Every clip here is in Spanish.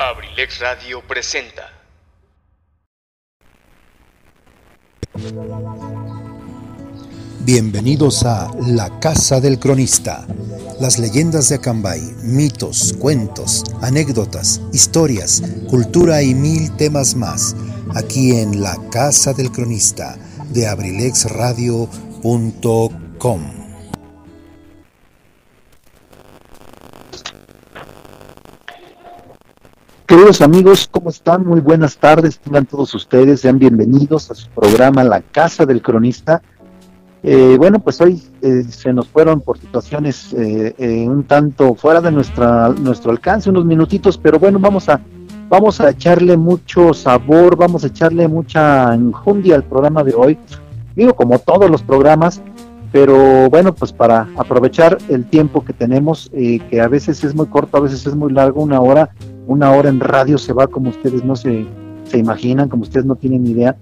Abrilex Radio presenta. Bienvenidos a La Casa del Cronista. Las leyendas de Acambay, mitos, cuentos, anécdotas, historias, cultura y mil temas más. Aquí en La Casa del Cronista de abrilexradio.com. Queridos amigos, ¿cómo están? Muy buenas tardes, tengan todos ustedes, sean bienvenidos a su programa La Casa del Cronista. Eh, bueno, pues hoy eh, se nos fueron por situaciones eh, un tanto fuera de nuestra, nuestro alcance, unos minutitos, pero bueno, vamos a, vamos a echarle mucho sabor, vamos a echarle mucha enjundia al programa de hoy. Digo, como todos los programas, pero bueno, pues para aprovechar el tiempo que tenemos, que a veces es muy corto, a veces es muy largo, una hora, una hora en radio se va como ustedes no se, se imaginan, como ustedes no tienen idea.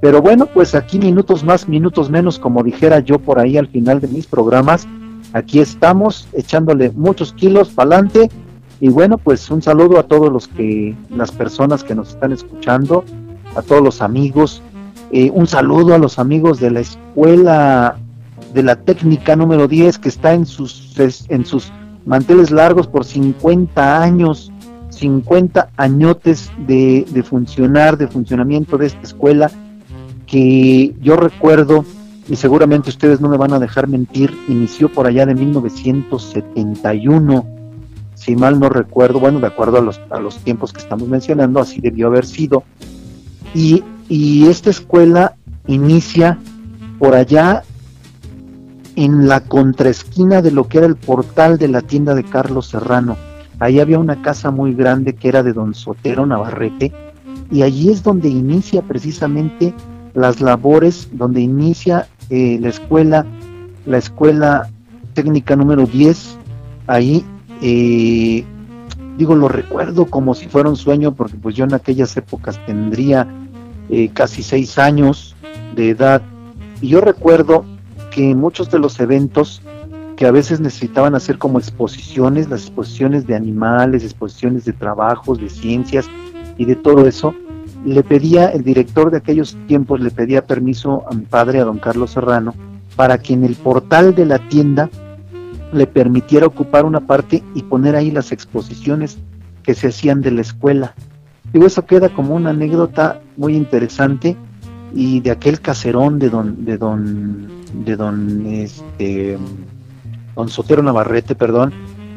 Pero bueno, pues aquí minutos más, minutos menos, como dijera yo por ahí al final de mis programas, aquí estamos echándole muchos kilos para adelante. Y bueno, pues un saludo a todos los que, las personas que nos están escuchando, a todos los amigos, eh, un saludo a los amigos de la escuela de la técnica número 10 que está en sus, en sus manteles largos por 50 años, 50 añotes de, de funcionar, de funcionamiento de esta escuela que yo recuerdo, y seguramente ustedes no me van a dejar mentir, inició por allá de 1971, si mal no recuerdo, bueno, de acuerdo a los, a los tiempos que estamos mencionando, así debió haber sido. Y, y esta escuela inicia por allá en la contraesquina de lo que era el portal de la tienda de Carlos Serrano. Ahí había una casa muy grande que era de don Sotero Navarrete, y allí es donde inicia precisamente las labores donde inicia eh, la escuela, la escuela técnica número 10, ahí eh, digo, lo recuerdo como si fuera un sueño, porque pues yo en aquellas épocas tendría eh, casi seis años de edad, y yo recuerdo que muchos de los eventos que a veces necesitaban hacer como exposiciones, las exposiciones de animales, exposiciones de trabajos, de ciencias y de todo eso, le pedía, el director de aquellos tiempos le pedía permiso a mi padre, a don Carlos Serrano, para que en el portal de la tienda le permitiera ocupar una parte y poner ahí las exposiciones que se hacían de la escuela. Digo, eso queda como una anécdota muy interesante y de aquel caserón de don, de don, de don, este, don Sotero Navarrete, perdón,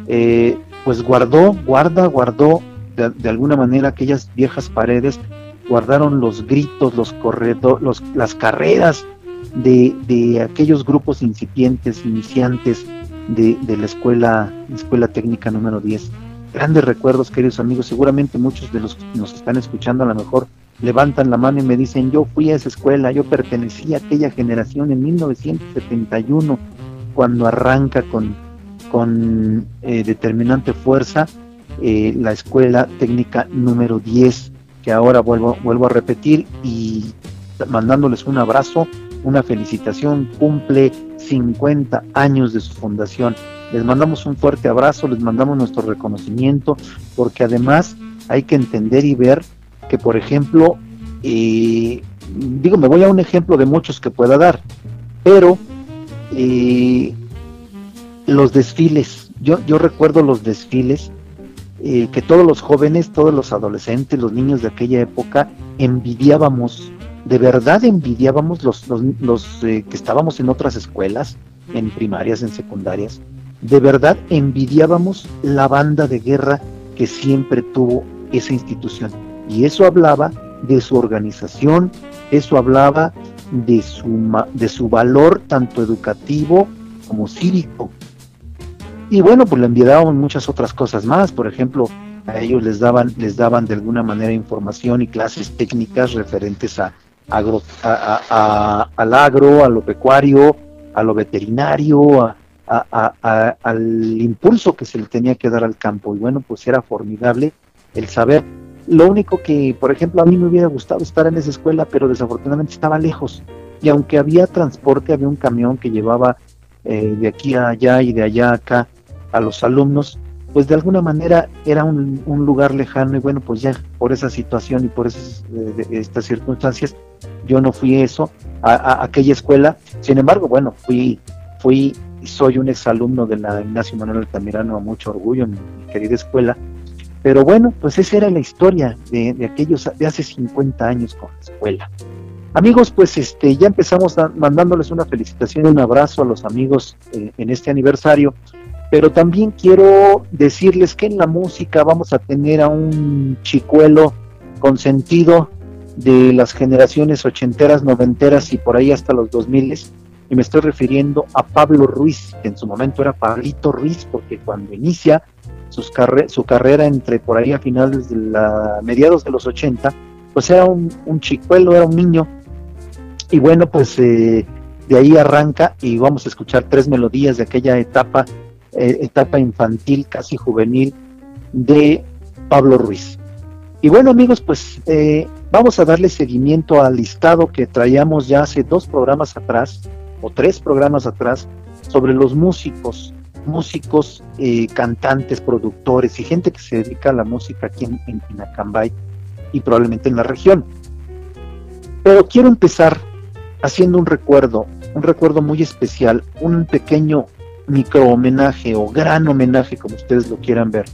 eh, pues guardó, guarda, guardó de, de, alguna manera aquellas viejas paredes guardaron los gritos, los corredores, los, las carreras de, de, aquellos grupos incipientes, iniciantes de, de, la escuela, escuela técnica número 10. Grandes recuerdos, queridos amigos. Seguramente muchos de los que nos están escuchando a lo mejor levantan la mano y me dicen, yo fui a esa escuela, yo pertenecí a aquella generación en 1971, cuando arranca con, con eh, determinante fuerza eh, la escuela técnica número 10 que ahora vuelvo, vuelvo a repetir y mandándoles un abrazo, una felicitación, cumple 50 años de su fundación. Les mandamos un fuerte abrazo, les mandamos nuestro reconocimiento, porque además hay que entender y ver por ejemplo, digo, me voy a un ejemplo de muchos que pueda dar, pero los desfiles, yo, yo recuerdo los desfiles eh, que todos los jóvenes, todos los adolescentes, los niños de aquella época envidiábamos, de verdad envidiábamos los, los, eh, que estábamos en otras escuelas, en primarias, en secundarias, de verdad envidiábamos la banda de guerra que siempre tuvo esa institución. Y eso hablaba de su organización, eso hablaba de su, de su valor tanto educativo como cívico, y bueno, pues le enviábamos muchas otras cosas más, por ejemplo, a ellos les daban, les daban de alguna manera información y clases técnicas referentes a, al agro, a lo pecuario, a lo veterinario, al impulso que se le tenía que dar al campo. Y bueno, pues era formidable el saber. Lo único que, por ejemplo, a mí me hubiera gustado estar en esa escuela, pero desafortunadamente estaba lejos. Y aunque había transporte, había un camión que llevaba eh, de aquí a allá y de allá a acá a los alumnos, pues de alguna manera era un, lugar lejano y bueno, pues ya por esa situación y por esas, estas circunstancias, yo no fui eso, a, aquella escuela, sin embargo, bueno, fui, fui, soy un exalumno de la Ignacio Manuel Altamirano a mucho orgullo, mi, mi querida escuela, pero bueno, pues esa era la historia de, aquellos, de hace 50 años con la escuela. Amigos, pues este, ya empezamos mandándoles una felicitación y un abrazo a los amigos eh, en este aniversario pero también quiero decirles que en la música vamos a tener a un chicuelo consentido de las generaciones ochenteras, noventeras y por ahí hasta los dos miles, y me estoy refiriendo a Pablo Ruiz, que en su momento era Pablito Ruiz, porque cuando inicia su carrera entre por ahí a finales de mediados de los 80, pues era un, chicuelo, era un niño, y bueno, pues eh, de ahí arranca y vamos a escuchar tres melodías de aquella etapa eh, etapa infantil, casi juvenil, de Pablo Ruiz. Y bueno amigos, pues eh, vamos a darle seguimiento al listado que traíamos ya hace dos programas atrás, o tres programas atrás, sobre los músicos, músicos, eh, cantantes, productores y gente que se dedica a la música aquí en, en, y probablemente en la región. Pero quiero empezar haciendo un recuerdo, un recuerdo muy especial, un pequeño micro homenaje o gran homenaje, como ustedes lo quieran ver,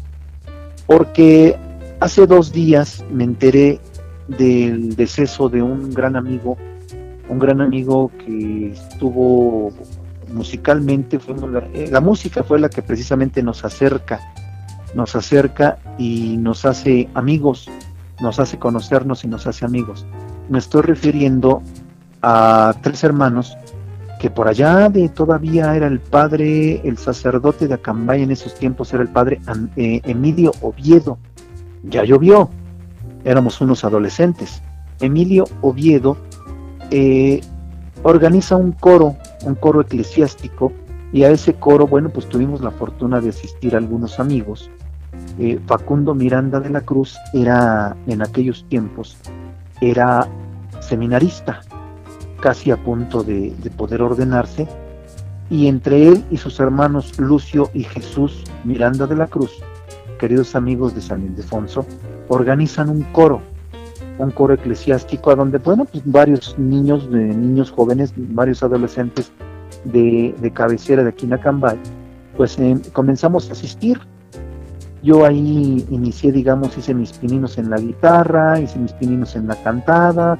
porque hace dos días me enteré del deceso de un gran amigo, un gran amigo que estuvo musicalmente, eh, la música fue la que precisamente nos acerca, nos acerca y nos hace amigos, nos hace conocernos y nos hace amigos. Me estoy refiriendo a tres hermanos que por allá de todavía era el padre, el sacerdote de Acambay en esos tiempos era el padre eh, Emilio Oviedo. Ya llovió, éramos unos adolescentes. Emilio Oviedo eh, organiza un coro, un coro eclesiástico, y a ese coro, bueno, pues tuvimos la fortuna de asistir a algunos amigos. Eh, Facundo Miranda de la Cruz era, en aquellos tiempos, era seminarista, casi a punto de, poder ordenarse, y entre él y sus hermanos Lucio y Jesús Miranda de la Cruz, queridos amigos de San Ildefonso, organizan un coro, un coro eclesiástico a donde, bueno, pues varios niños, de, niños jóvenes, varios adolescentes de, cabecera de aquí pues eh, comenzamos a asistir. Yo ahí inicié, digamos, hice mis pininos en la guitarra, hice mis pininos en la cantada,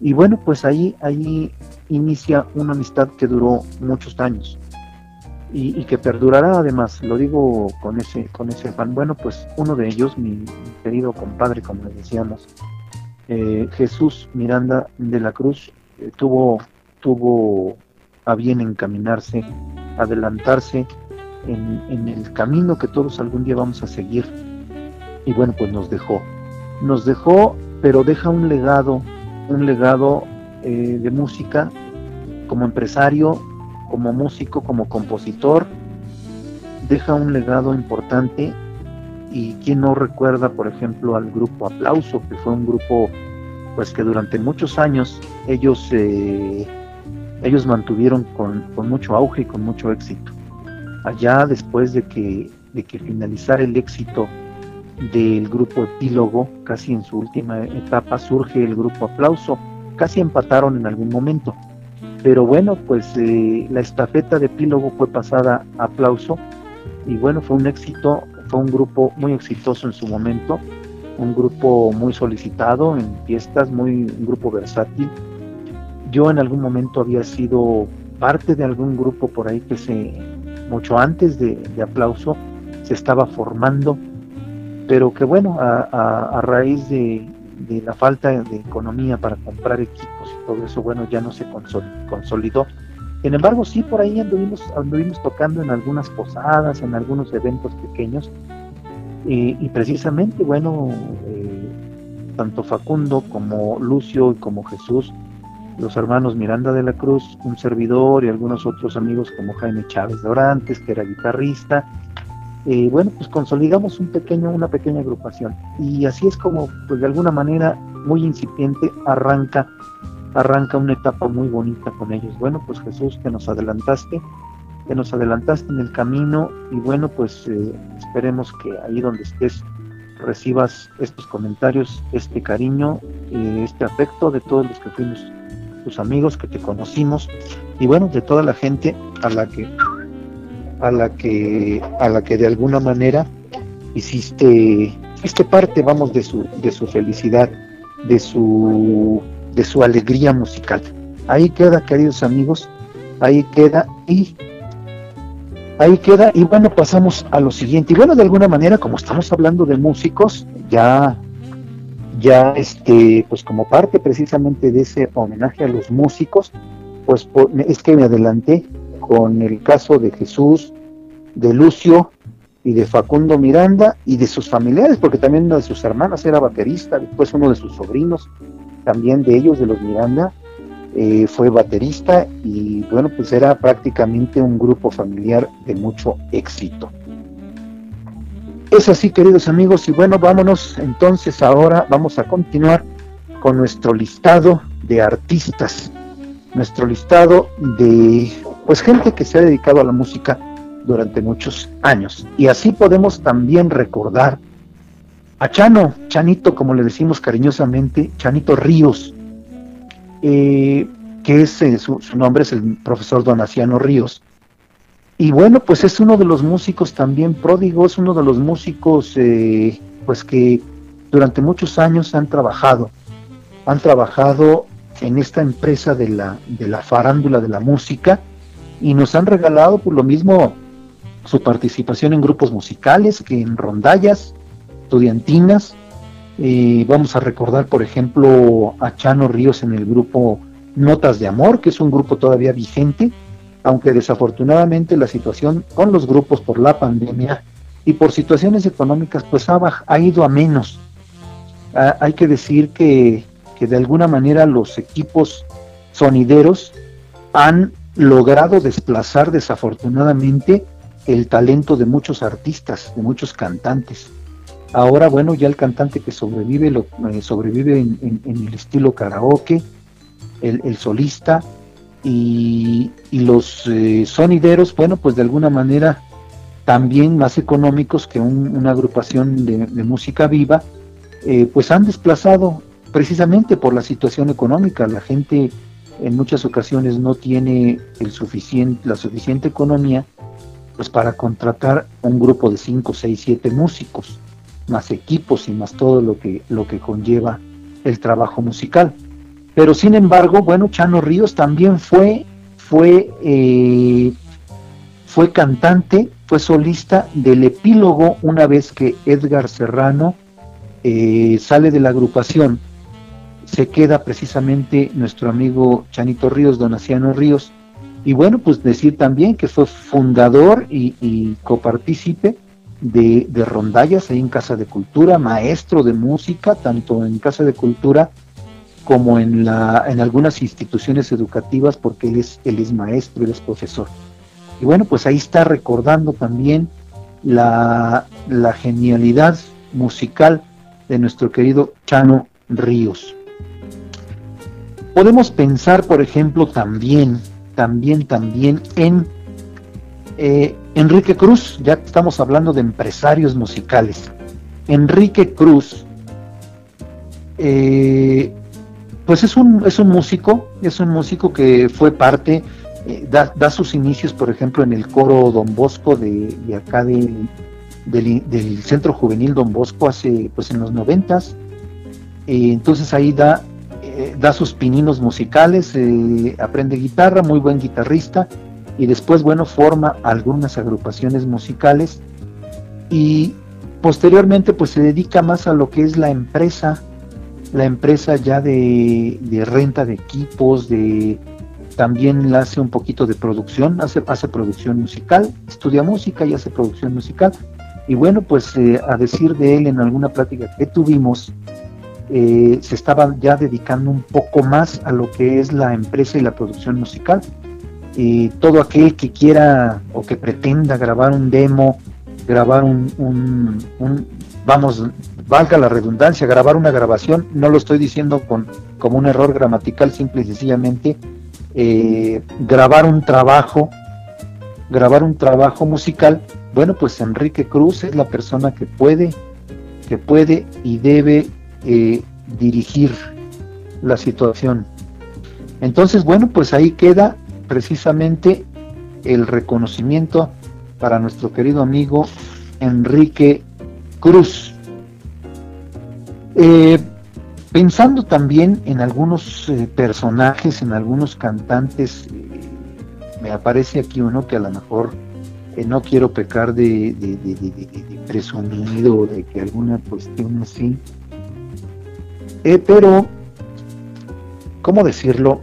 y bueno, pues ahí, ahí inicia una amistad que duró muchos años y, que perdurará además, lo digo con ese, con ese. Bueno, pues uno de ellos, mi, querido compadre, como le decíamos, eh, Jesús Miranda de la Cruz, eh, tuvo, tuvo a bien encaminarse, adelantarse en, en el camino que todos algún día vamos a seguir. Y bueno, pues nos dejó. Nos dejó, pero deja un legado un legado eh, de música como empresario, como músico, como compositor, deja un legado importante y quien no recuerda, por ejemplo, al grupo Aplauso, que fue un grupo pues que durante muchos años ellos eh, ellos mantuvieron con, con, mucho auge y con mucho éxito. Allá después de que, de que finalizara el éxito del grupo Epílogo, casi en su última etapa surge el grupo Aplauso, casi empataron en algún momento. Pero bueno, pues eh, la estafeta de Epílogo fue pasada a Aplauso y bueno, fue un éxito, fue un grupo muy exitoso en su momento, un grupo muy solicitado en fiestas, muy un grupo versátil. Yo en algún momento había sido parte de algún grupo por ahí que se, mucho antes de, de Aplauso, se estaba formando pero que bueno, a, raíz de, la falta de economía para comprar equipos y todo eso, bueno, ya no se consolidó. Sin embargo, sí, por ahí anduvimos, tocando en algunas posadas, en algunos eventos pequeños, y, precisamente, bueno, eh, tanto Facundo como Lucio y como Jesús, los hermanos Miranda de la Cruz, un servidor y algunos otros amigos como Jaime Chávez de Orantes, que era guitarrista, eh, bueno, pues consolidamos un pequeño, una pequeña agrupación. Y así es como, pues de alguna manera, muy incipiente, arranca, arranca una etapa muy bonita con ellos. Bueno, pues Jesús, que nos adelantaste, que nos adelantaste en el camino y bueno, pues eh, esperemos que ahí donde estés recibas estos comentarios, este cariño, este afecto de todos los que fuimos tus amigos, que te conocimos y bueno, de toda la gente a la que a la que a la que de alguna manera hiciste hiciste parte, vamos, de su de su felicidad, de su de su alegría musical. Ahí queda, queridos amigos, ahí queda y ahí queda y bueno pasamos a lo siguiente y bueno de alguna manera como estamos hablando de músicos ya ya este pues como parte precisamente de ese homenaje a los músicos pues es que me adelanté con el caso de Jesús de Lucio y de Facundo Miranda y de sus familiares porque también una de sus hermanas era baterista después uno de sus sobrinos también de ellos de los Miranda eh, fue baterista y bueno, pues era prácticamente un grupo familiar de mucho éxito. Es así, queridos amigos, y bueno, vámonos entonces ahora, vamos a continuar con nuestro listado de artistas, nuestro listado de pues gente que se ha dedicado a la música durante muchos años. Y así podemos también recordar a Chano, Chanito, como le decimos cariñosamente, Chanito Ríos, eh, que es eh, su, nombre es el profesor Donaciano Ríos. Y bueno, pues es uno de los músicos también pródigos, uno de los músicos eh, pues que durante muchos años han trabajado, han trabajado en esta empresa de la, de la farándula de la música y nos han regalado por lo mismo su participación en grupos musicales, que en rondallas estudiantinas, vamos a recordar, por ejemplo, a Chano Ríos en el grupo Notas de Amor, que es un grupo todavía vigente, aunque desafortunadamente la situación con los grupos por la pandemia y por situaciones económicas pues ha, ha ido a menos. Hay que decir que, que de alguna manera los equipos sonideros han logrado desplazar desafortunadamente el talento de muchos artistas, de muchos cantantes. Ahora, bueno, ya el cantante que sobrevive, lo, eh, sobrevive en, el estilo karaoke, el, solista y, los eh, sonideros, bueno, pues de alguna manera también más económicos que una agrupación de, música viva, eh, pues han desplazado precisamente por la situación económica. La gente en muchas ocasiones no tiene el suficiente, la suficiente economía pues para contratar un grupo de 5, 6, 7 músicos más equipos y más todo lo que, lo que conlleva el trabajo musical. Pero sin embargo, bueno, Chano Ríos también fue, fue, eh, fue cantante, fue solista del epílogo una vez que Edgar Serrano eh, sale de la agrupación. Se queda precisamente nuestro amigo Chanito Ríos, Donaciano Ríos. Y bueno, pues decir también que fue fundador y, y copartícipe de, rondallas ahí en Casa de Cultura, maestro de música, tanto en Casa de Cultura como en, la, en algunas instituciones educativas, porque él es, él es maestro, él es profesor. Y bueno, pues ahí está recordando también la, la genialidad musical de nuestro querido Chano Ríos. Podemos pensar, por ejemplo, también, también, también en eh, Enrique Cruz, ya estamos hablando de empresarios musicales. Enrique Cruz, eh, pues es un, es un músico, es un músico que fue parte, eh, da, sus inicios, por ejemplo, en el coro Don Bosco de, acá del, del, Centro Juvenil Don Bosco hace, pues en los noventas. entonces ahí da, da sus pininos musicales, aprende guitarra, muy buen guitarrista y después, bueno, forma algunas agrupaciones musicales y posteriormente pues se dedica más a lo que es la empresa, la empresa ya de, renta de equipos, de también hace un poquito de producción, hace, hace producción musical, estudia música y hace producción musical. Y bueno, pues eh, a decir de él en alguna plática que tuvimos, eh, se estaba ya dedicando un poco más a lo que es la empresa y la producción musical y todo aquel que quiera o que pretenda grabar un demo, grabar un, vamos, valga la redundancia, grabar una grabación, no lo estoy diciendo con como un error gramatical, simple y sencillamente, eh, grabar un trabajo grabar un trabajo musical, bueno, pues Enrique Cruz es la persona que puede, que puede y debe eh, dirigir la situación. Entonces, bueno, pues ahí queda precisamente el reconocimiento para nuestro querido amigo Enrique Cruz. Eh, pensando también en algunos eh, personajes, en algunos cantantes, eh, me aparece aquí uno que a lo mejor no quiero pecar de, de, de, de, presumido, de que alguna cuestión así, pero, ¿cómo decirlo?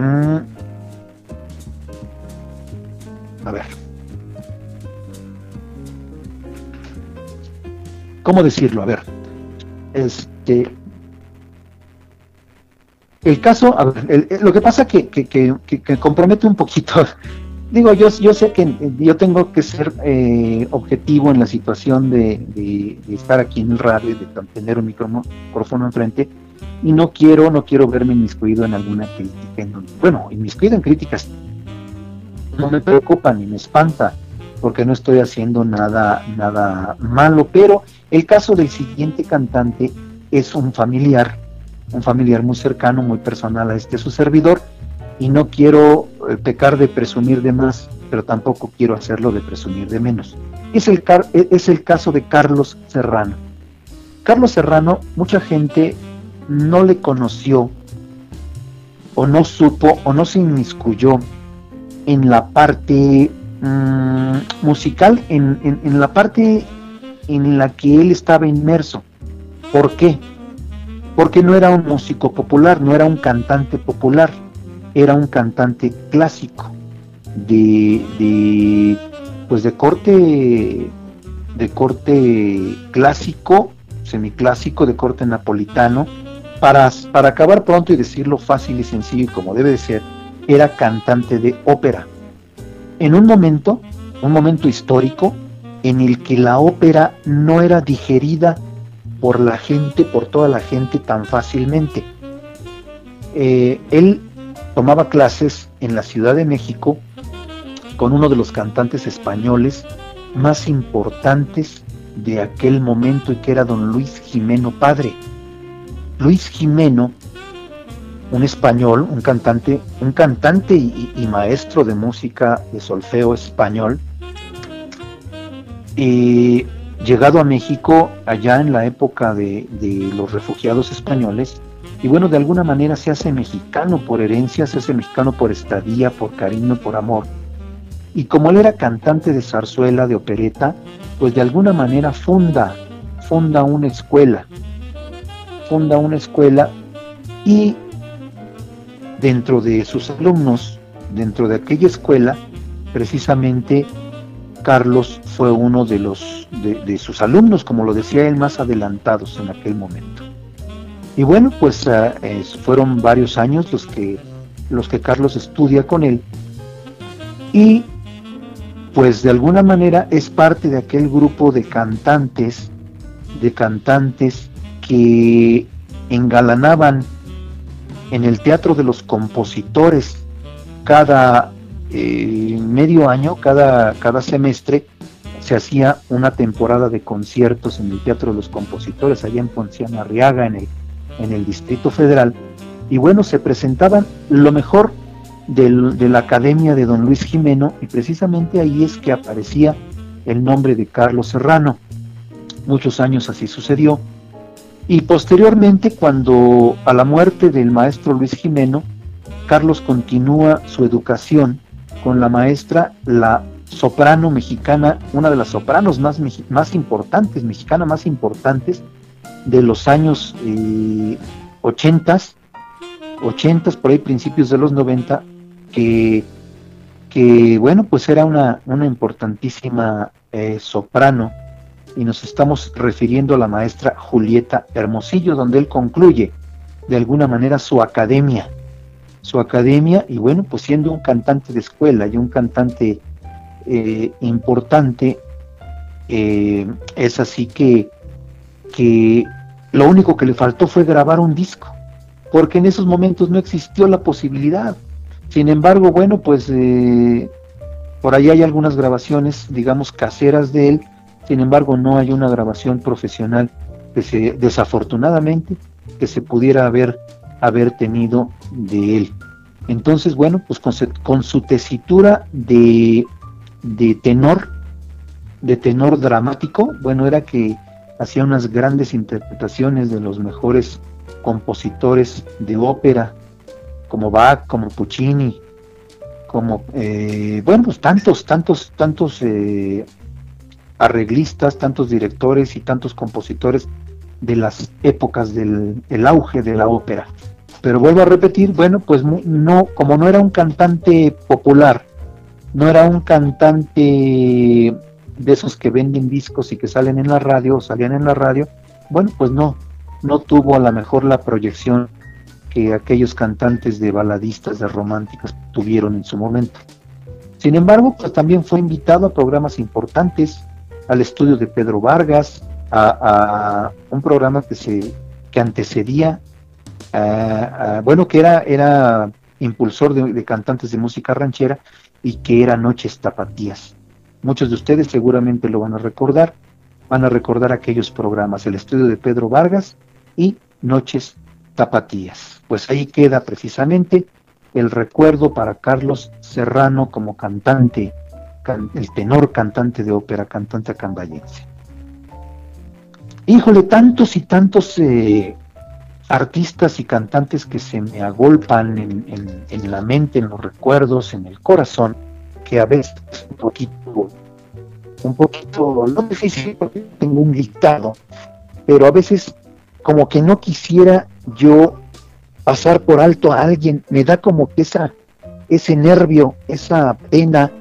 Mm, a ver. ¿Cómo decirlo? A ver. Este. El caso, a ver, lo que pasa que, que, que, compromete un poquito. Digo, yo, yo sé que yo tengo que ser eh, objetivo en la situación de, de, estar aquí en el radio, de tener un micrófono enfrente, y no quiero, no quiero verme inmiscuido en alguna crítica. bueno, inmiscuido en críticas no me preocupa ni me espanta porque no estoy haciendo nada, nada malo, pero el caso del siguiente cantante es un familiar, un familiar muy cercano, muy personal a este su servidor, y no quiero eh, pecar de presumir de más, pero tampoco quiero hacerlo de presumir de menos. Es el, e, es el caso de Carlos Serrano. Carlos Serrano, mucha gente no le conoció, o no supo, o no se inmiscuyó en la parte mm, musical, en, en, la parte en la que él estaba inmerso. ¿Por qué? Porque no era un músico popular, no era un cantante popular, era un cantante clásico, de, de pues de corte de corte clásico, semiclásico, de corte napolitano, para, acabar pronto y decirlo fácil y sencillo y como debe de ser, era cantante de ópera. En un momento, un momento histórico, en el que la ópera no era digerida por la gente, por toda la gente tan fácilmente. Eh, él tomaba clases en la Ciudad de México con uno de los cantantes españoles más importantes de aquel momento y que era don Luis Jimeno Padre. Luis Jimeno un español, un cantante, un cantante y, maestro de música de solfeo español, y llegado a México allá en la época de, los refugiados españoles, y bueno, de alguna manera se hace mexicano por herencia, se hace mexicano por estadía, por cariño, por amor. Y como él era cantante de zarzuela, de opereta, pues de alguna manera funda, funda una escuela, funda una escuela y dentro de sus alumnos, dentro de aquella escuela, precisamente Carlos fue uno de los de, sus alumnos, como lo decía él, más adelantados en aquel momento. Y bueno, pues ah, fueron varios años los que los que Carlos estudia con él y pues de alguna manera es parte de aquel grupo de cantantes, de cantantes que engalanaban en el Teatro de los Compositores cada eh, medio año, cada, cada semestre, se hacía una temporada de conciertos en el Teatro de los Compositores, allá en Ponciana Arriaga, en el, en el Distrito Federal. Y bueno, se presentaban lo mejor de la Academia de Don Luis Jimeno, y precisamente ahí es que aparecía el nombre de Carlos Serrano. Muchos años así sucedió. Y posteriormente, cuando a la muerte del maestro Luis Jimeno, Carlos continúa su educación con la maestra, la soprano mexicana, una de las sopranos más, más importantes, mexicana más importantes de los años eh, 80, 80, por ahí principios de los 90, que, que bueno, pues era una, una importantísima eh, soprano y nos estamos refiriendo a la maestra Julieta Hermosillo, donde él concluye de alguna manera su academia, su academia y bueno, pues siendo un cantante de escuela y un cantante eh, importante, eh, es así que, que lo único que le faltó fue grabar un disco, porque en esos momentos no existió la posibilidad. Sin embargo, bueno, pues eh, por ahí hay algunas grabaciones, digamos, caseras de él, sin embargo no hay una grabación profesional que se, desafortunadamente, que se pudiera haber, haber tenido de él. Entonces, bueno, pues con, su tesitura de, de tenor, de tenor dramático, bueno, era que hacía unas grandes interpretaciones de los mejores compositores de ópera, como Bach, como Puccini, como, eh, bueno, pues tantos, tantos, tantos eh, arreglistas, tantos directores y tantos compositores de las épocas del auge de la ópera. Pero vuelvo a repetir, bueno, pues no, como no era un cantante popular, no era un cantante de esos que venden discos y que salen en la radio o salían en la radio, bueno, pues no, no tuvo a lo mejor la proyección que aquellos cantantes de baladistas, de románticas tuvieron en su momento. Sin embargo, pues también fue invitado a programas importantes, al estudio de Pedro Vargas, a, un programa que se que antecedía, bueno, que era, era impulsor de, de, cantantes de música ranchera y que era Noches Tapatías. Muchos de ustedes seguramente lo van a recordar, van a recordar aquellos programas, el estudio de Pedro Vargas y Noches Tapatías. Pues ahí queda precisamente el recuerdo para Carlos Serrano como cantante, el tenor cantante de ópera, cantante acambayense. Híjole, tantos y tantos eh, artistas y cantantes que se me agolpan en, la mente, en los recuerdos, en el corazón, que a veces un poquito, un poquito, no difícil porque tengo un dictado, pero a veces como que no quisiera yo pasar por alto a alguien, me da como que esa, ese nervio, esa pena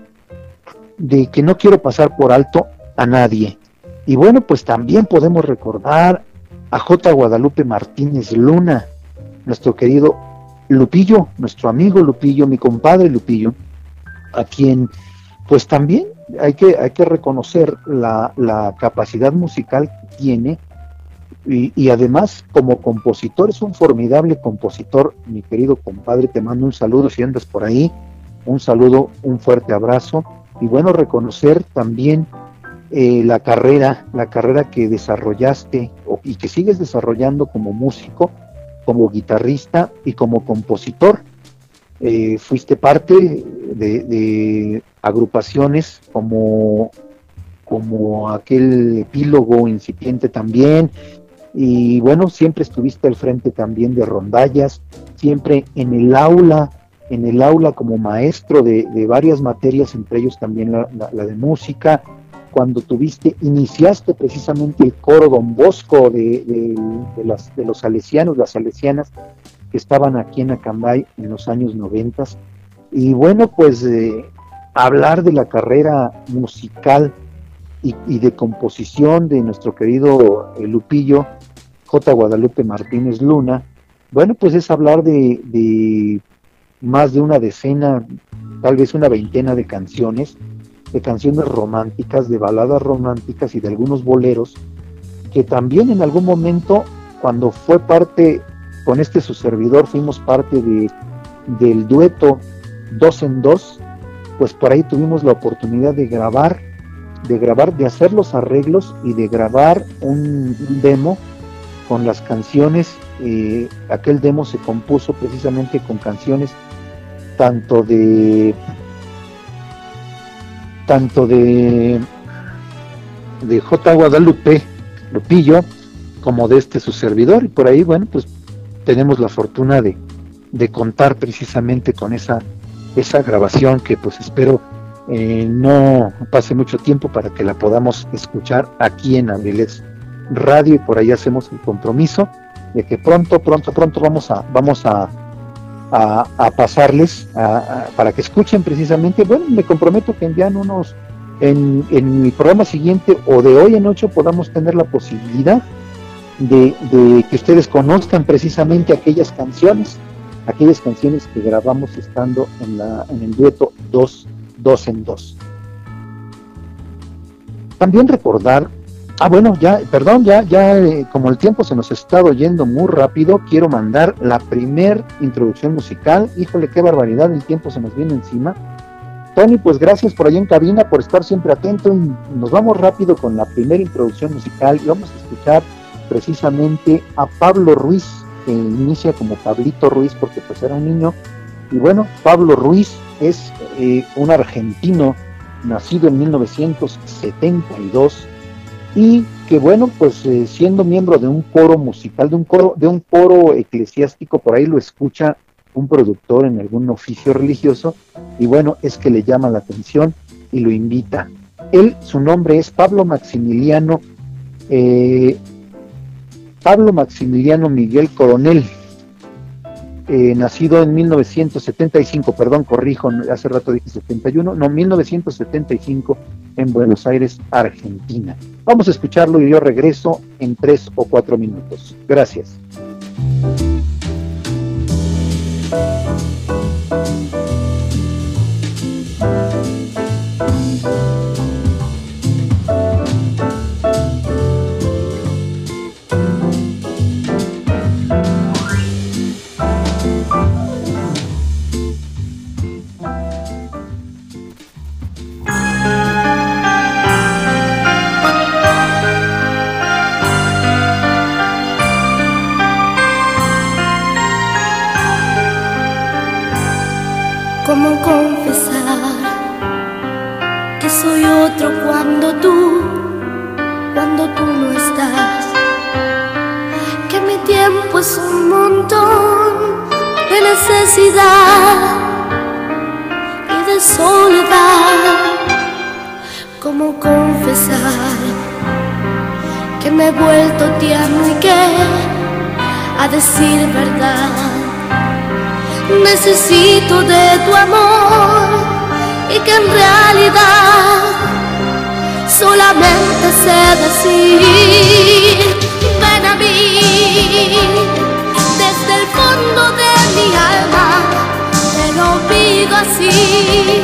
de que no quiero pasar por alto a nadie. Y bueno, pues también podemos recordar a J. Guadalupe Martínez Luna, nuestro querido Lupillo, nuestro amigo Lupillo, mi compadre Lupillo, a quien pues también hay que, hay que reconocer la, la capacidad musical que tiene y, además como compositor es un formidable compositor, mi querido compadre, te mando un saludo si andas por ahí, un saludo, un fuerte abrazo y bueno, reconocer también eh, la carrera, la carrera que desarrollaste y que sigues desarrollando como músico, como guitarrista y como compositor. Eh, fuiste parte de, de, agrupaciones como, como aquel epílogo incipiente también, y bueno, siempre estuviste al frente también de rondallas, siempre en el aula, en el aula como maestro de, varias materias, entre ellos también la, de música, cuando tuviste, iniciaste precisamente el coro Don Bosco de, las, de los salesianos, las salesianas que estaban aquí en Acambay en los años noventas. Y bueno, pues eh, hablar de la carrera musical y, de composición de nuestro querido eh, Lupillo, J. Guadalupe Martínez Luna, bueno, pues es hablar de, más de una decena, tal vez una veintena de canciones, de canciones románticas, de baladas románticas y de algunos boleros, que también en algún momento, cuando fue parte, con este su servidor, fuimos parte de, del dueto Dos en Dos, pues por ahí tuvimos la oportunidad de grabar de grabar, de hacer los arreglos y de grabar un, demo con las canciones. Eh, aquel demo se compuso precisamente con canciones tanto de tanto de de J. Guadalupe Lupillo como de este su servidor y por ahí bueno pues tenemos la fortuna de, de contar precisamente con esa esa grabación que pues espero eh, no pase mucho tiempo para que la podamos escuchar aquí en Abriles Radio y por ahí hacemos el compromiso de que pronto, pronto, pronto vamos a, vamos a, a, pasarles para que escuchen precisamente. Bueno, me comprometo que envían unos, en, en mi programa siguiente o de hoy en ocho podamos tener la posibilidad de, de que ustedes conozcan precisamente aquellas canciones, aquellas canciones que grabamos estando en, la, en el dueto 2 dos en dos. También recordar Ah, bueno, ya, perdón, ya, ya, eh, como el tiempo se nos estado yendo muy rápido, quiero mandar la primer introducción musical. Híjole, qué barbaridad, el tiempo se nos viene encima. Tony, pues gracias por allá en cabina, por estar siempre atento. Nos vamos rápido con la primera introducción musical y vamos a escuchar precisamente a Pablo Ruiz, que inicia como Pablito Ruiz porque pues era un niño. Y bueno, Pablo Ruiz es eh, un argentino nacido en 1972 y que bueno, pues eh, siendo miembro de un coro musical, de un coro, de un coro eclesiástico, por ahí lo escucha un productor en algún oficio religioso, y bueno, es que le llama la atención y lo invita. Él, su nombre es Pablo Maximiliano, eh, Pablo Maximiliano Miguel Coronel, eh, nacido en 1975, perdón, corrijo, hace rato dije 71, no, 1975 en Buenos Aires, Argentina. Vamos a escucharlo y yo regreso en tres o cuatro minutos. Gracias. Y de soledad. ¿Cómo confesar que me he vuelto tierno y que, a decir verdad, necesito de tu amor y que en realidad solamente sé decir, ven a mí así,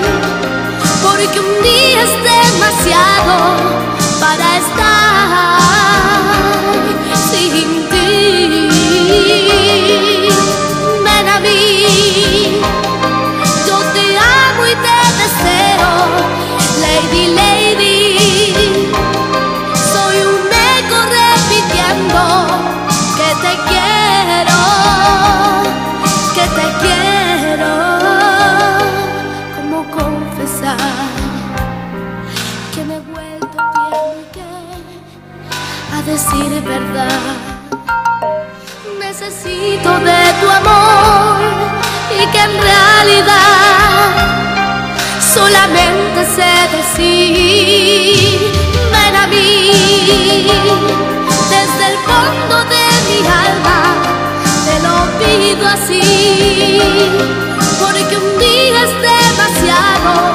porque un día es demasiado para estar verdad. Necesito de tu amor y que en realidad solamente sé decir, ven a mí desde el fondo de mi alma te lo pido así, porque un día es demasiado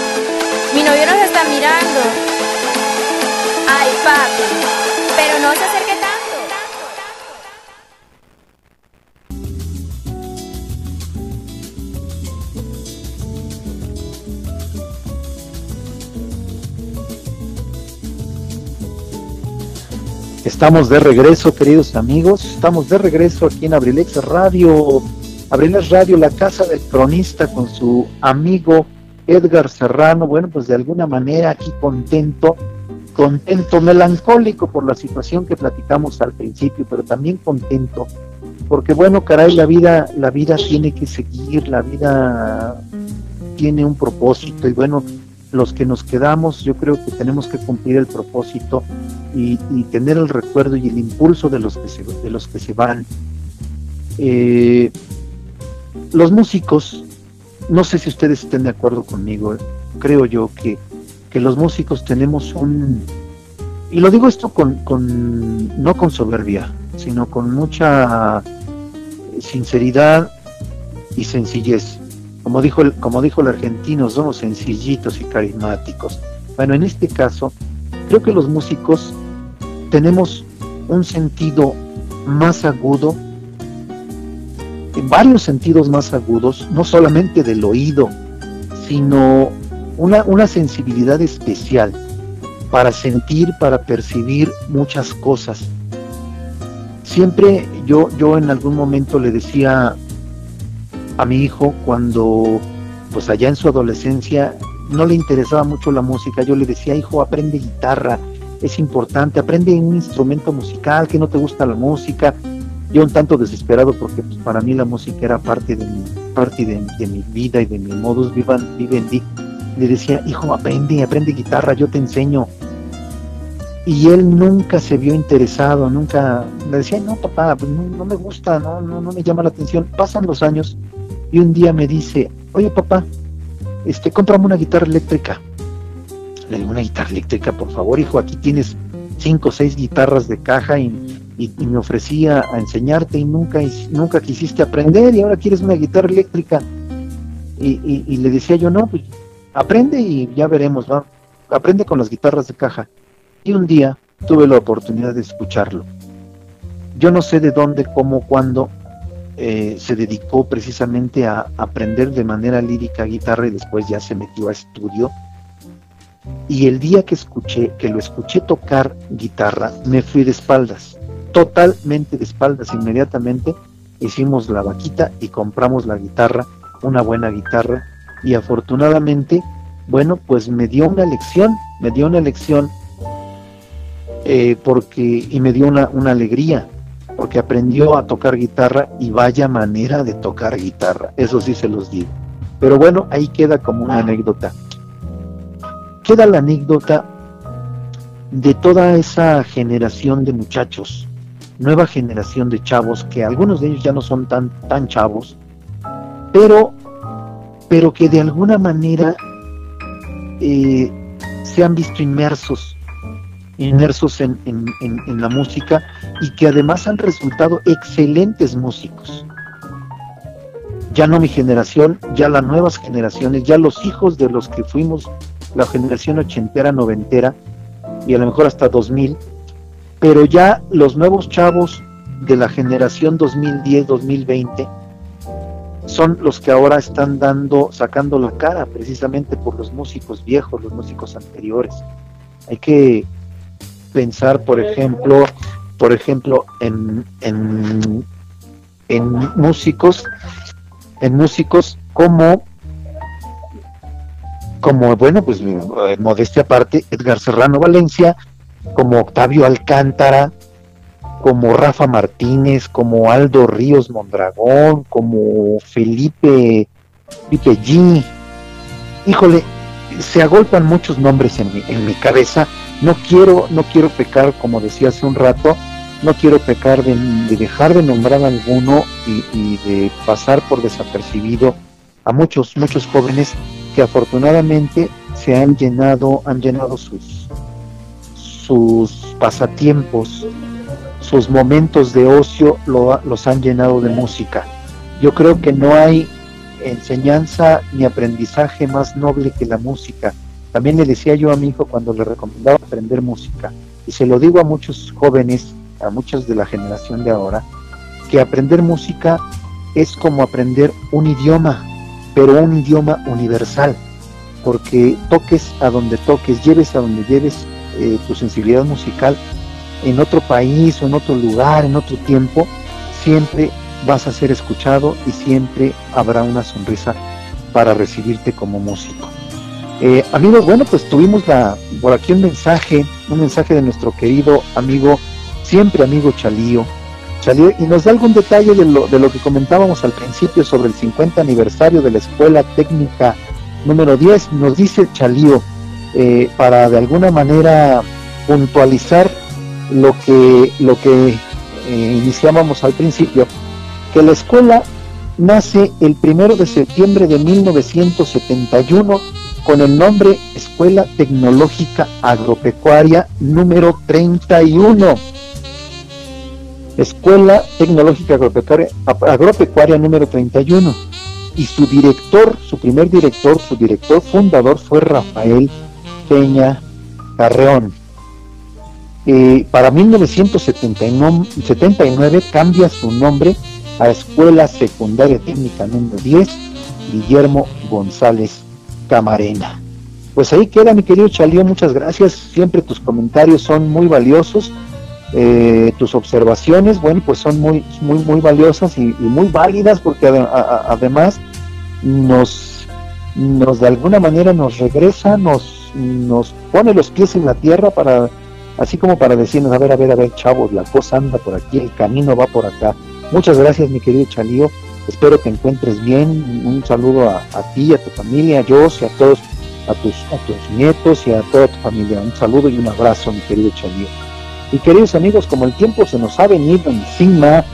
Nos mirando. Ay, papi. Pero no se acerque. Estamos de regreso, queridos amigos. Estamos de regreso aquí en Abrilex Radio. Abrilex Radio, la casa del cronista con su amigo Edgar Serrano. Bueno, pues de alguna manera aquí contento, contento, melancólico por la situación que platicamos al principio, pero también contento porque bueno, caray, la vida, la vida tiene que seguir, la vida tiene un propósito y bueno, los que nos quedamos, yo creo que tenemos que cumplir el propósito y, tener el recuerdo y el impulso de los que se, de los que se van. Eh, los músicos, no sé si ustedes estén de acuerdo conmigo, creo yo que, los músicos tenemos un, y lo digo esto con, con, no con soberbia, sino con mucha sinceridad y sencillez. Como dijo, el, como dijo el argentino, somos sencillitos y carismáticos. Bueno, en este caso, creo que los músicos tenemos un sentido más agudo, en varios sentidos más agudos, no solamente del oído, sino una, una sensibilidad especial para sentir, para percibir muchas cosas. Siempre yo, yo en algún momento le decía a mi hijo cuando, pues allá en su adolescencia, no le interesaba mucho la música, yo le decía, hijo, aprende guitarra, es importante, aprende un instrumento musical, que no te gusta la música. Yo un tanto desesperado porque pues, para mí la música era parte de mi, parte de, mi vida y de mi modus vivendi. Le decía, hijo, aprende, aprende guitarra, yo te enseño. Y él nunca se vio interesado, nunca le decía, no, papá, pues, no, me gusta, no, no, me llama la atención. Pasan los años y un día me dice, oye papá, este, cómprame una guitarra eléctrica. Le digo, una guitarra eléctrica, por favor, hijo, aquí tienes cinco o seis guitarras de caja y, me ofrecía a enseñarte y nunca, nunca quisiste aprender y ahora quieres una guitarra eléctrica. Y, le decía yo, no, pues aprende y ya veremos, ¿va? aprende con las guitarras de caja. Y un día tuve la oportunidad de escucharlo. Yo no sé de dónde, cómo, cuándo, eh, se dedicó precisamente a aprender de manera lírica guitarra y después ya se metió a estudio y el día que escuché, que lo escuché tocar guitarra, me fui de espaldas, totalmente de espaldas. Inmediatamente hicimos la vaquita y compramos la guitarra, una buena guitarra, y afortunadamente, bueno, pues me dio una lección, me dio una lección eh, porque, y me dio una, una alegría, porque aprendió a tocar guitarra y vaya manera de tocar guitarra, eso sí se los digo. Pero bueno, ahí queda como una anécdota queda la anécdota de toda esa generación de muchachos, nueva generación de chavos, que algunos de ellos ya no son tan, tan chavos, pero, pero que de alguna manera eh, se han visto inmersos, inmersos en, en la música y que además han resultado excelentes músicos. Ya no mi generación, ya las nuevas generaciones, ya los hijos de los que fuimos la generación ochentera, noventera y a lo mejor hasta 2000, pero ya los nuevos chavos de la generación 2010, 2020 son los que ahora están dando, sacando la cara precisamente por los músicos viejos, los músicos anteriores. Hay que pensar, por ejemplo, por ejemplo, en, en, en músicos, en músicos como como, bueno, pues eh, modestia aparte, Edgar Serrano Valencia, como Octavio Alcántara, como Rafa Martínez, como Aldo Ríos Mondragón, como Felipe, G. Híjole, se agolpan muchos nombres en mi, en mi cabeza. No quiero, no quiero pecar, como decía hace un rato, no quiero pecar de, dejar de nombrar a alguno y, y, de pasar por desapercibido a muchos, muchos jóvenes que afortunadamente se han llenado, han llenado sus, sus pasatiempos, sus momentos de ocio lo, los han llenado de música. Yo creo que no hay enseñanza ni aprendizaje más noble que la música. También le decía yo a mi hijo cuando le recomendaba aprender música, y se lo digo a muchos jóvenes, a muchos de la generación de ahora, que aprender música es como aprender un idioma, pero un idioma universal, porque toques a donde toques, lleves a donde lleves eh, tu sensibilidad musical, en otro país o en otro lugar, en otro tiempo, siempre vas a ser escuchado y siempre habrá una sonrisa para recibirte como músico. Eh, amigos, bueno, pues tuvimos la, por aquí un mensaje, un mensaje de nuestro querido amigo, siempre amigo Chalío, Chalío, y nos da algún detalle de lo, de lo que comentábamos al principio sobre el 50 aniversario de la Escuela Técnica número 10. Nos dice Chalío, eh, para de alguna manera puntualizar lo que, lo que eh, iniciábamos al principio, que la escuela nace el primero de septiembre de 1971 con el nombre Escuela Tecnológica Agropecuaria número 31. Escuela Tecnológica Agropecuaria, Agropecuaria número 31. Y su director, su primer director, su director fundador fue Rafael Peña Carreón. Eh, para 1979 cambia su nombre a Escuela Secundaria Técnica número 10, Guillermo González Camarena. Pues ahí queda mi querido Chalío, muchas gracias, siempre tus comentarios son muy valiosos, eh, tus observaciones, bueno, pues son muy, muy, muy valiosas y, muy válidas porque además nos, nos de alguna manera nos regresa, nos, nos pone los pies en la tierra para, así como para decirnos, a ver, a ver, a ver, chavos, la cosa anda por aquí, el camino va por acá. Muchas gracias, mi querido Chalío. Espero que encuentres bien. Un saludo a, ti, a tu familia, a Jos y a todos, a tus, a tus nietos y a toda tu familia. Un saludo y un abrazo, mi querido Chalío. Y queridos amigos, como el tiempo se nos ha venido encima,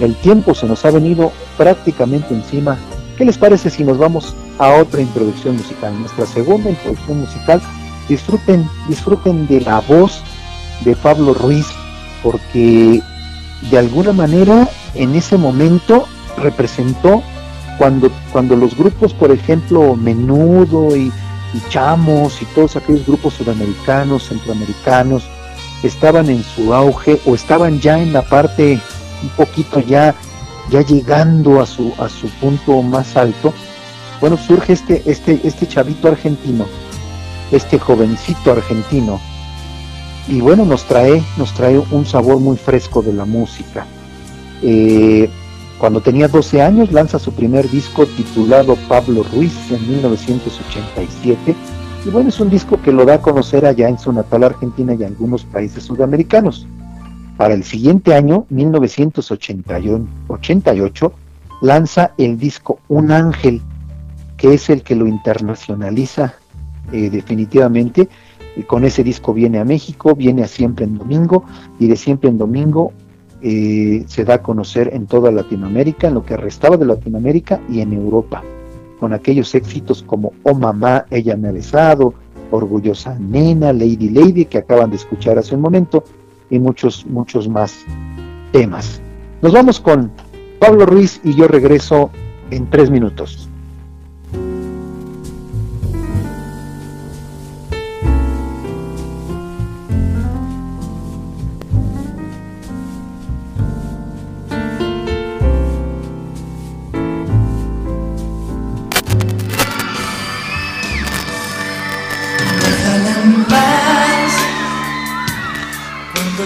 el tiempo se nos ha venido prácticamente encima, ¿qué les parece si nos vamos a otra introducción musical? Nuestra segunda introducción musical. Disfruten, disfruten de la voz de Pablo Ruiz, porque de alguna manera en ese momento representó cuando, cuando los grupos, por ejemplo, Menudo y, Chamos y todos aquellos grupos sudamericanos, centroamericanos, estaban en su auge o estaban ya en la parte un poquito ya, ya llegando a su, a su punto más alto, bueno, surge este, este, este chavito argentino, este jovencito argentino, y bueno, nos trae, nos trae un sabor muy fresco de la música. Eh, cuando tenía 12 años lanza su primer disco titulado Pablo Ruiz en 1987 y bueno, es un disco que lo da a conocer allá en su natal Argentina y algunos países sudamericanos. Para el siguiente año, 1988, lanza el disco Un Ángel, que es el que lo internacionaliza eh, definitivamente. Y con ese disco viene a México, viene a Siempre en Domingo y de Siempre en Domingo eh, se da a conocer en toda Latinoamérica, en lo que restaba de Latinoamérica y en Europa, con aquellos éxitos como Oh Mamá, ella me ha besado, Orgullosa Nena, Lady Lady, que acaban de escuchar hace un momento, y muchos, muchos más temas. Nos vamos con Pablo Ruiz y yo regreso en tres minutos.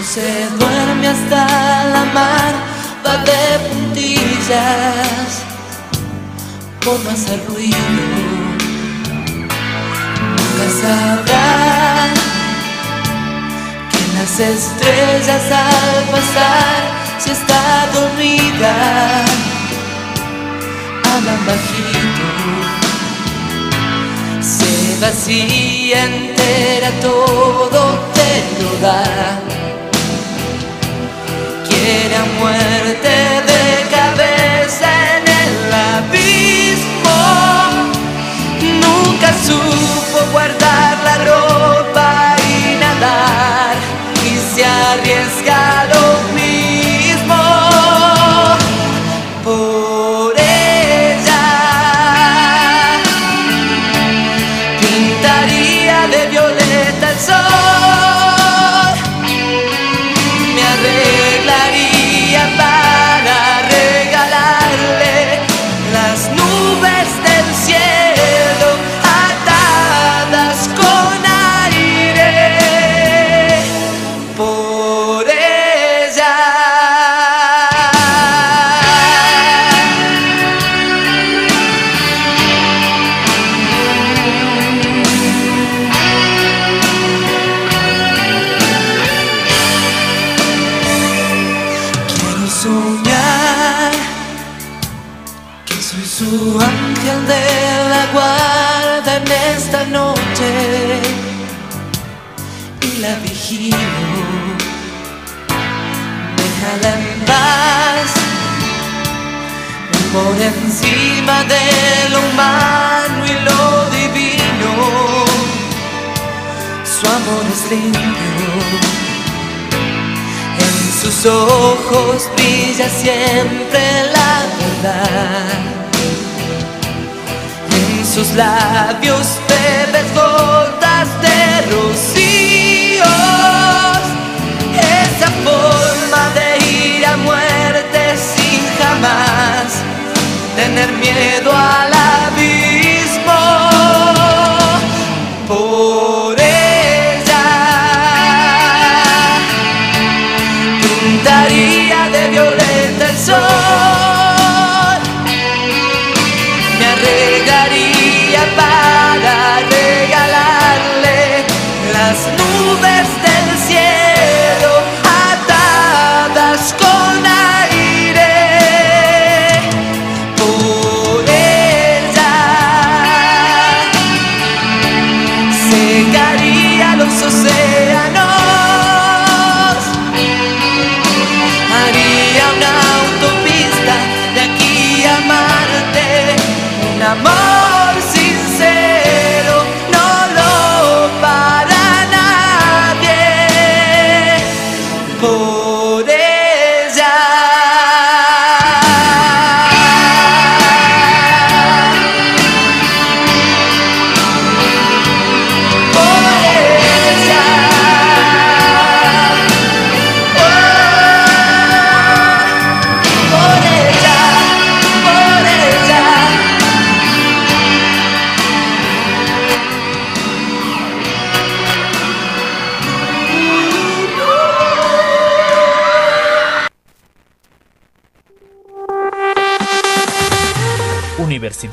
Se duerme hasta la mar, va de puntillas por no hacer ruido. Nunca sabrá que las estrellas al pasar, si está dormida, hablan bajito. se vacía entera, todo te lo da. Quiere a soy su ángel de la guarda en esta noche y la vigilo. Déjala en paz, por encima de lo humano y lo divino. Su amor es limpio. En sus ojos brilla siempre la verdad. En sus labios bebes gotas de rocíos. Esa forma de ir a muerte sin jamás tener miedo al abismo.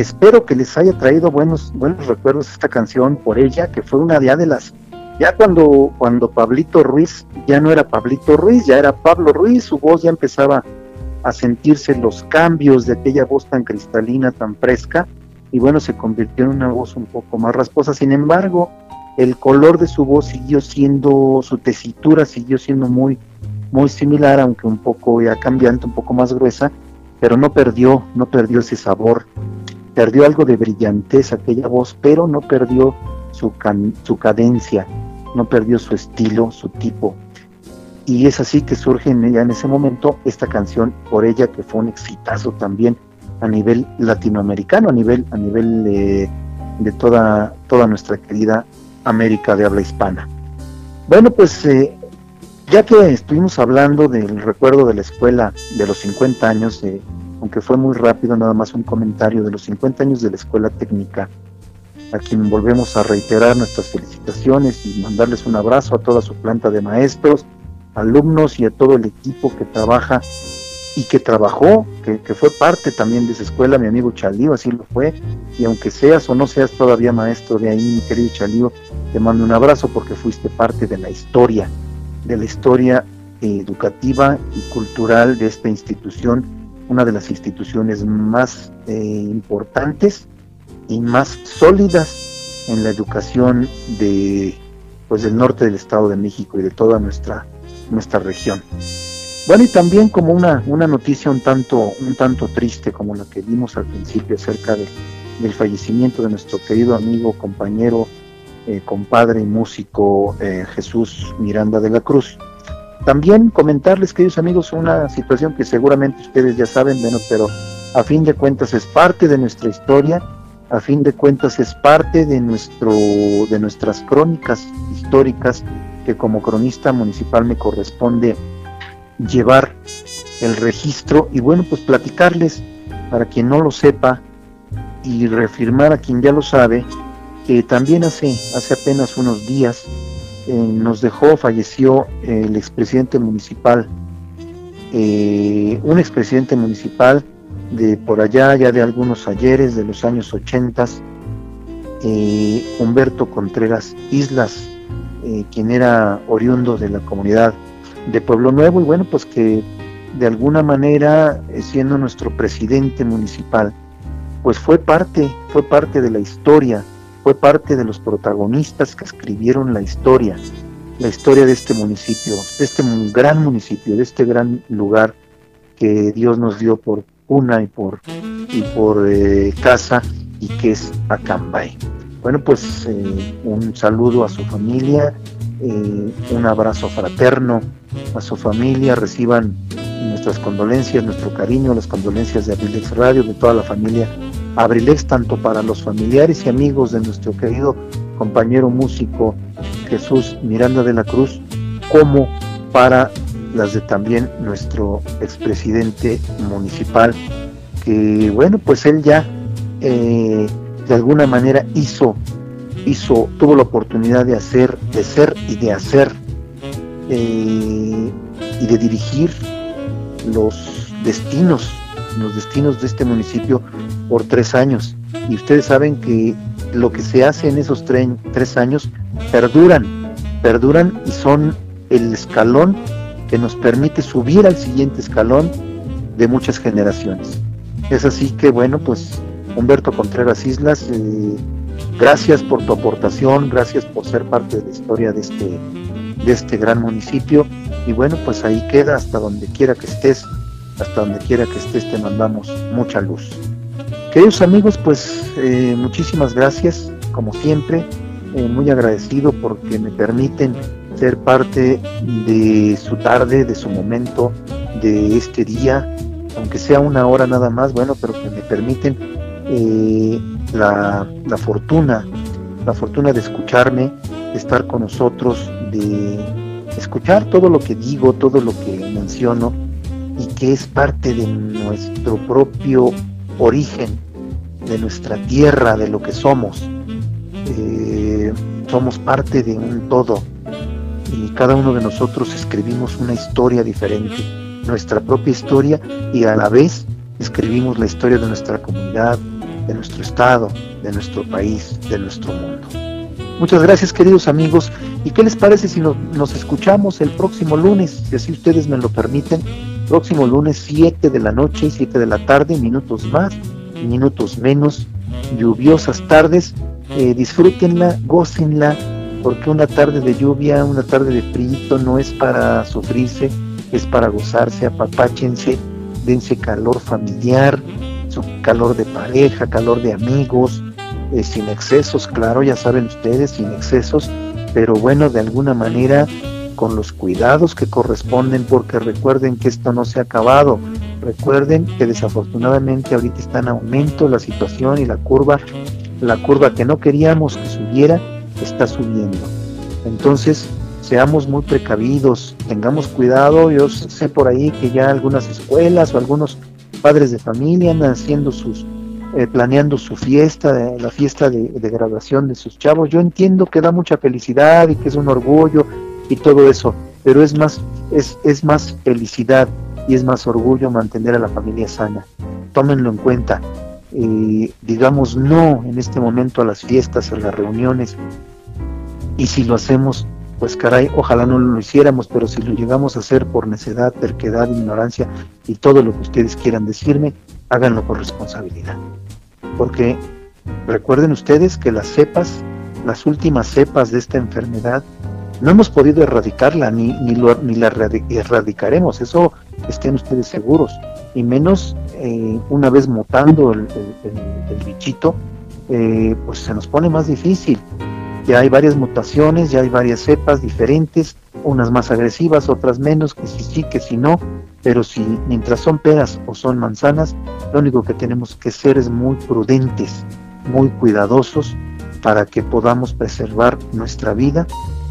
espero que les haya traído buenos buenos recuerdos esta canción por ella, que fue una de las ya cuando cuando Pablito Ruiz ya no era Pablito Ruiz, ya era Pablo Ruiz, su voz ya empezaba a sentirse los cambios de aquella voz tan cristalina, tan fresca, y bueno, se convirtió en una voz un poco más rasposa. Sin embargo, el color de su voz siguió siendo, su tesitura siguió siendo muy, muy similar, aunque un poco ya cambiante, un poco más gruesa, pero no perdió, no perdió ese sabor, perdió algo de brillantez aquella voz, pero no perdió su, su cadencia, no perdió su estilo, su tipo. Y es así que surge en, en ese momento esta canción por ella, que fue un exitazo también a nivel latinoamericano, a nivel, a nivel de, de toda, toda nuestra querida América de habla hispana. Bueno, pues eh, ya que estuvimos hablando del recuerdo de la escuela de los 50 años, eh, aunque fue muy rápido, nada más un comentario de los 50 años de la escuela técnica, a quien volvemos a reiterar nuestras felicitaciones y mandarles un abrazo a toda su planta de maestros, alumnos y a todo el equipo que trabaja y que trabajó, que, fue parte también de esa escuela, mi amigo Chalío, así lo fue, y aunque seas o no seas todavía maestro de ahí, mi querido Chalío, te mando un abrazo porque fuiste parte de la historia, de la historia educativa y cultural de esta institución, una de las instituciones más eh, importantes y más sólidas en la educación de pues del norte del estado de México y de toda nuestra nuestra región. Bueno, y también como una, una noticia un tanto, un tanto triste como la que vimos al principio acerca de, del fallecimiento de nuestro querido amigo, compañero, eh, compadre y músico eh, Jesús Miranda de la Cruz. También comentarles, queridos amigos, una situación que seguramente ustedes ya saben, bueno, pero a fin de cuentas es parte de nuestra historia, a fin de cuentas es parte de, nuestro, de nuestras crónicas históricas que como cronista municipal me corresponde llevar el registro y bueno, pues platicarles para quien no lo sepa y reafirmar a quien ya lo sabe que también hace, hace apenas unos días eh, nos dejó, falleció el expresidente municipal, eh, un expresidente municipal de por allá, ya de algunos ayeres, de los años 80, eh, Humberto Contreras Islas, quien era oriundo de la comunidad de Pueblo Nuevo y bueno, pues que de alguna manera, siendo nuestro presidente municipal, pues fue parte, fue parte de la historia, fue parte de los protagonistas que escribieron la historia, la historia de este municipio, de este gran municipio, de este gran lugar que Dios nos dio por una y por, y por eh, casa y que es Acambay. Bueno, pues eh, un saludo a su familia, eh, un abrazo fraterno a su familia, reciban nuestras condolencias, nuestro cariño, las condolencias de Abrilex Radio, de toda la familia Abrilex, tanto para los familiares y amigos de nuestro querido compañero músico Jesús Miranda de la Cruz, como para las de también nuestro expresidente municipal, que bueno, pues él ya eh, de alguna manera hizo hizo, tuvo la oportunidad de hacer, de ser y de hacer eh, y de dirigir los destinos, los destinos de este municipio por tres años. Y ustedes saben que lo que se hace en esos tres años perduran, perduran y son el escalón que nos permite subir al siguiente escalón de muchas generaciones. Es así que bueno, pues Humberto Contreras Islas, eh, Gracias por tu aportación, gracias por ser parte de la historia de este, de este gran municipio. Y bueno, pues ahí queda hasta donde quiera que estés, hasta donde quiera que estés, te mandamos mucha luz. Queridos amigos, pues eh, muchísimas gracias, como siempre, eh, muy agradecido porque me permiten ser parte de su tarde, de su momento, de este día, aunque sea una hora nada más, bueno, pero que me permiten eh, la, fortuna la fortuna de escucharme, de estar con nosotros, de escuchar todo lo que digo, todo lo que menciono y que es parte de nuestro propio origen, de nuestra tierra, de lo que somos. Eh, somos parte de un todo y cada uno de nosotros escribimos una historia diferente, nuestra propia historia y a la vez escribimos la historia de nuestra comunidad, de nuestro estado, de nuestro país, de nuestro mundo. Muchas gracias queridos amigos. ¿Y qué les parece si nos, escuchamos el próximo lunes, si así ustedes me lo permiten? Próximo lunes 7 de la noche, 7 de la tarde, minutos más, minutos menos, lluviosas tardes. Eh, disfrútenla, gócenla, porque una tarde de lluvia, una tarde de frío no es para sufrirse, es para gozarse, apapáchense, dense calor familiar, su calor de pareja, calor de amigos, eh, sin excesos, claro, ya saben ustedes, sin excesos, pero bueno, de alguna manera con los cuidados que corresponden, porque recuerden que esto no se ha acabado. Recuerden que desafortunadamente ahorita está en aumento la situación y la curva, la curva que no queríamos que subiera, está subiendo. Entonces, seamos muy precavidos, tengamos cuidado. Yo sé por ahí que ya algunas escuelas o algunos padres de familia andan haciendo sus eh, planeando su fiesta, la fiesta de, graduación de sus chavos. Yo entiendo que da mucha felicidad y que es un orgullo y todo eso, pero es más, es, es más felicidad y es más orgullo mantener a la familia sana. Tómenlo en cuenta. Eh, digamos no en este momento a las fiestas, a las reuniones. Y si lo hacemos, pues caray, ojalá no lo hiciéramos, pero si lo llegamos a hacer por necedad, terquedad, ignorancia y todo lo que ustedes quieran decirme, háganlo por responsabilidad porque recuerden ustedes que las cepas, las últimas cepas de esta enfermedad, no hemos podido erradicarla ni, ni, ni la erradicaremos, eso estén ustedes seguros, y menos eh, una vez mutando el, bichito, eh, pues se nos pone más difícil. Ya hay varias mutaciones, ya hay varias cepas diferentes, unas más agresivas, otras menos, que si sí, que si no, pero si mientras son peras o son manzanas, lo único que tenemos que ser es muy prudentes, muy cuidadosos para que podamos preservar nuestra vida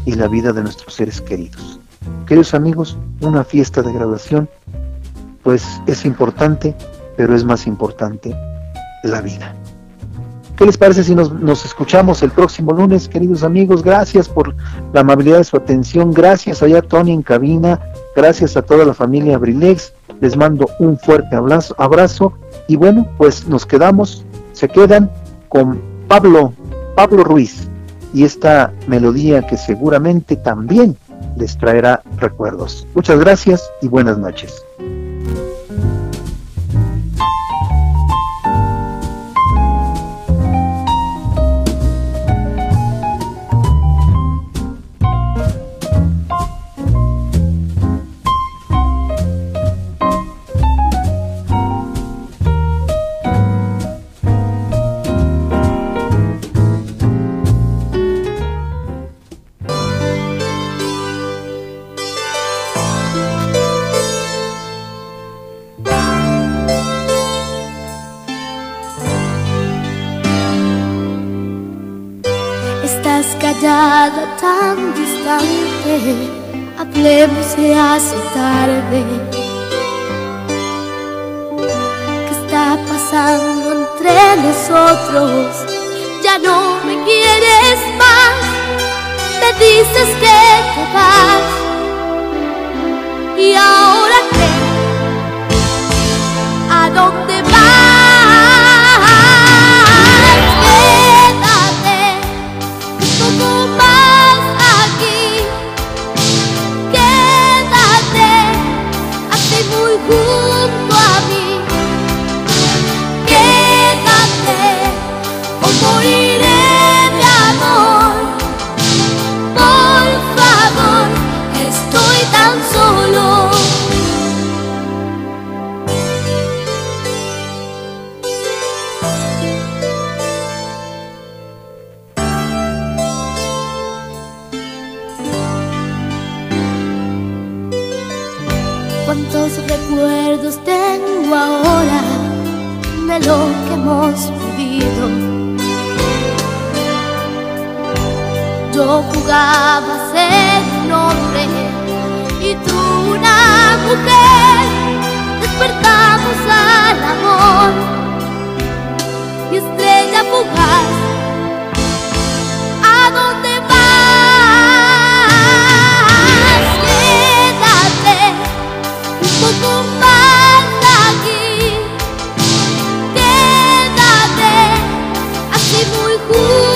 y la vida de nuestros seres queridos. Queridos amigos, una fiesta de graduación, pues es importante, pero es más importante la vida. ¿Qué les parece si nos, escuchamos el próximo lunes, queridos amigos? Gracias por la amabilidad de su atención. Gracias allá Tony en cabina. Gracias a toda la familia Abrilex. Les mando un fuerte abrazo, abrazo. Y bueno, pues nos quedamos, se quedan con Pablo, Pablo Ruiz y esta melodía que seguramente también les traerá recuerdos. Muchas gracias y buenas noches. Hablemos se hace tarde. ¿Qué está pasando entre nosotros? Ya no me quieres más, me dices que te vas. ¿Y ahora qué? ¿A hemos vivido. Yo jugaba a ser un hombre y tú una mujer. Despertamos al amor y estrella fugaz. un poco más aquí. 湖。